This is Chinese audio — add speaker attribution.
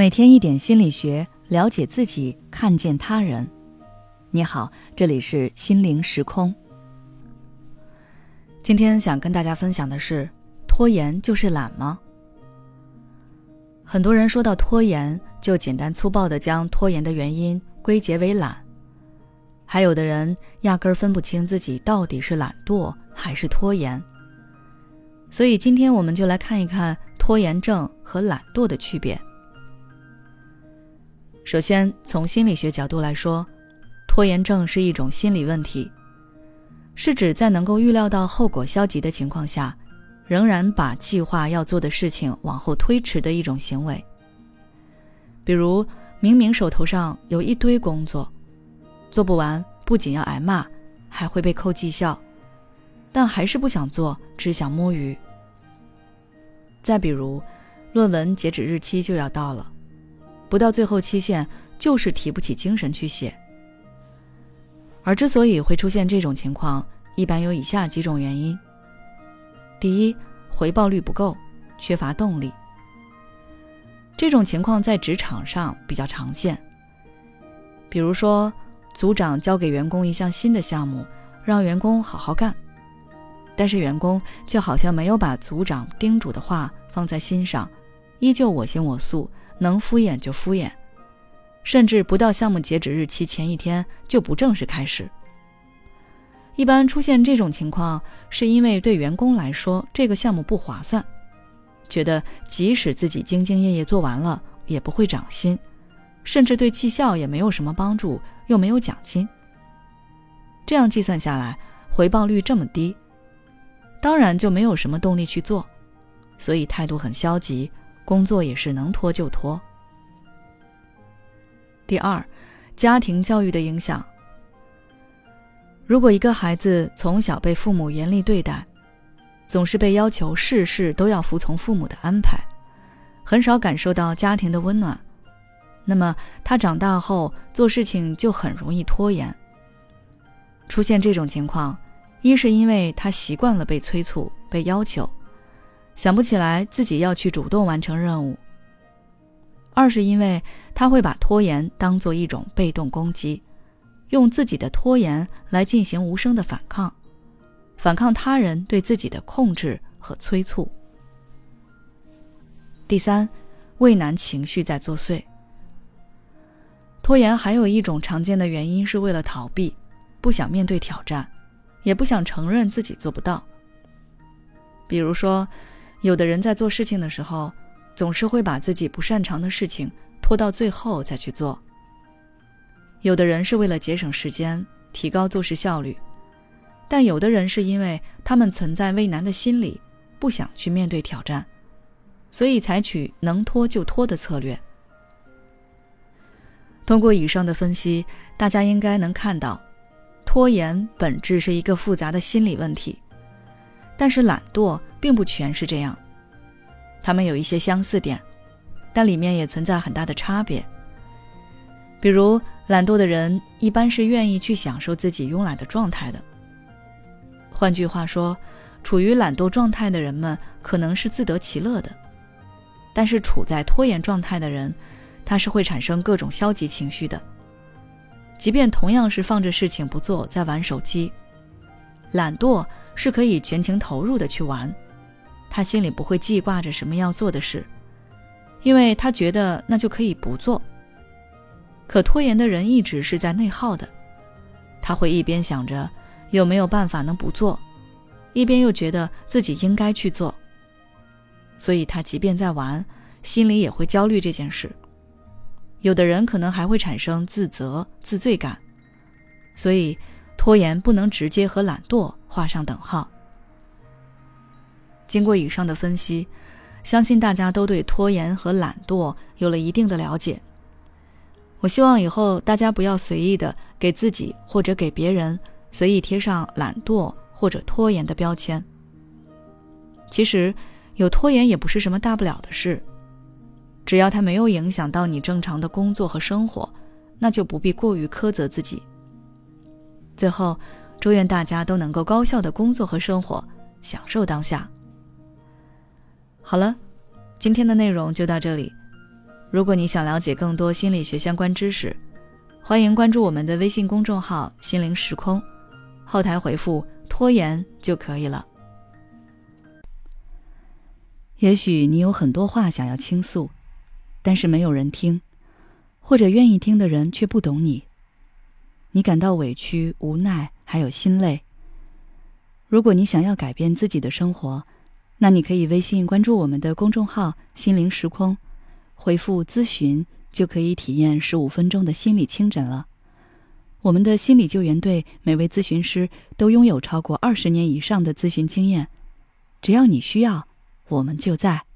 Speaker 1: 每天一点心理学，了解自己，看见他人。你好，这里是心灵时空。今天想跟大家分享的是：拖延就是懒吗？很多人说到拖延，就简单粗暴的将拖延的原因归结为懒，还有的人压根儿分不清自己到底是懒惰还是拖延。所以今天我们就来看一看拖延症和懒惰的区别。首先，从心理学角度来说，拖延症是一种心理问题，是指在能够预料到后果消极的情况下，仍然把计划要做的事情往后推迟的一种行为。比如，明明手头上有一堆工作，做不完，不仅要挨骂，还会被扣绩效，但还是不想做，只想摸鱼。再比如，论文截止日期就要到了。不到最后期限，就是提不起精神去写。而之所以会出现这种情况，一般有以下几种原因：第一，回报率不够，缺乏动力。这种情况在职场上比较常见。比如说，组长交给员工一项新的项目，让员工好好干，但是员工却好像没有把组长叮嘱的话放在心上，依旧我行我素。能敷衍就敷衍，甚至不到项目截止日期前一天就不正式开始。一般出现这种情况，是因为对员工来说这个项目不划算，觉得即使自己兢兢业业做完了，也不会涨薪，甚至对绩效也没有什么帮助，又没有奖金。这样计算下来，回报率这么低，当然就没有什么动力去做，所以态度很消极。工作也是能拖就拖。第二，家庭教育的影响。如果一个孩子从小被父母严厉对待，总是被要求事事都要服从父母的安排，很少感受到家庭的温暖，那么他长大后做事情就很容易拖延。出现这种情况，一是因为他习惯了被催促、被要求。想不起来自己要去主动完成任务。二是因为他会把拖延当做一种被动攻击，用自己的拖延来进行无声的反抗，反抗他人对自己的控制和催促。第三，畏难情绪在作祟。拖延还有一种常见的原因是为了逃避，不想面对挑战，也不想承认自己做不到。比如说。有的人在做事情的时候，总是会把自己不擅长的事情拖到最后再去做。有的人是为了节省时间，提高做事效率，但有的人是因为他们存在畏难的心理，不想去面对挑战，所以采取能拖就拖的策略。通过以上的分析，大家应该能看到，拖延本质是一个复杂的心理问题。但是懒惰并不全是这样，他们有一些相似点，但里面也存在很大的差别。比如，懒惰的人一般是愿意去享受自己慵懒的状态的。换句话说，处于懒惰状态的人们可能是自得其乐的，但是处在拖延状态的人，他是会产生各种消极情绪的。即便同样是放着事情不做，在玩手机。懒惰是可以全情投入的去玩，他心里不会记挂着什么要做的事，因为他觉得那就可以不做。可拖延的人一直是在内耗的，他会一边想着有没有办法能不做，一边又觉得自己应该去做，所以他即便在玩，心里也会焦虑这件事。有的人可能还会产生自责、自罪感，所以。拖延不能直接和懒惰画上等号。经过以上的分析，相信大家都对拖延和懒惰有了一定的了解。我希望以后大家不要随意的给自己或者给别人随意贴上懒惰或者拖延的标签。其实，有拖延也不是什么大不了的事，只要它没有影响到你正常的工作和生活，那就不必过于苛责自己。最后，祝愿大家都能够高效的工作和生活，享受当下。好了，今天的内容就到这里。如果你想了解更多心理学相关知识，欢迎关注我们的微信公众号“心灵时空”，后台回复“拖延”就可以了。也许你有很多话想要倾诉，但是没有人听，或者愿意听的人却不懂你。你感到委屈、无奈，还有心累。如果你想要改变自己的生活，那你可以微信关注我们的公众号“心灵时空”，回复“咨询”就可以体验十五分钟的心理清诊了。我们的心理救援队每位咨询师都拥有超过二十年以上的咨询经验，只要你需要。我们就在。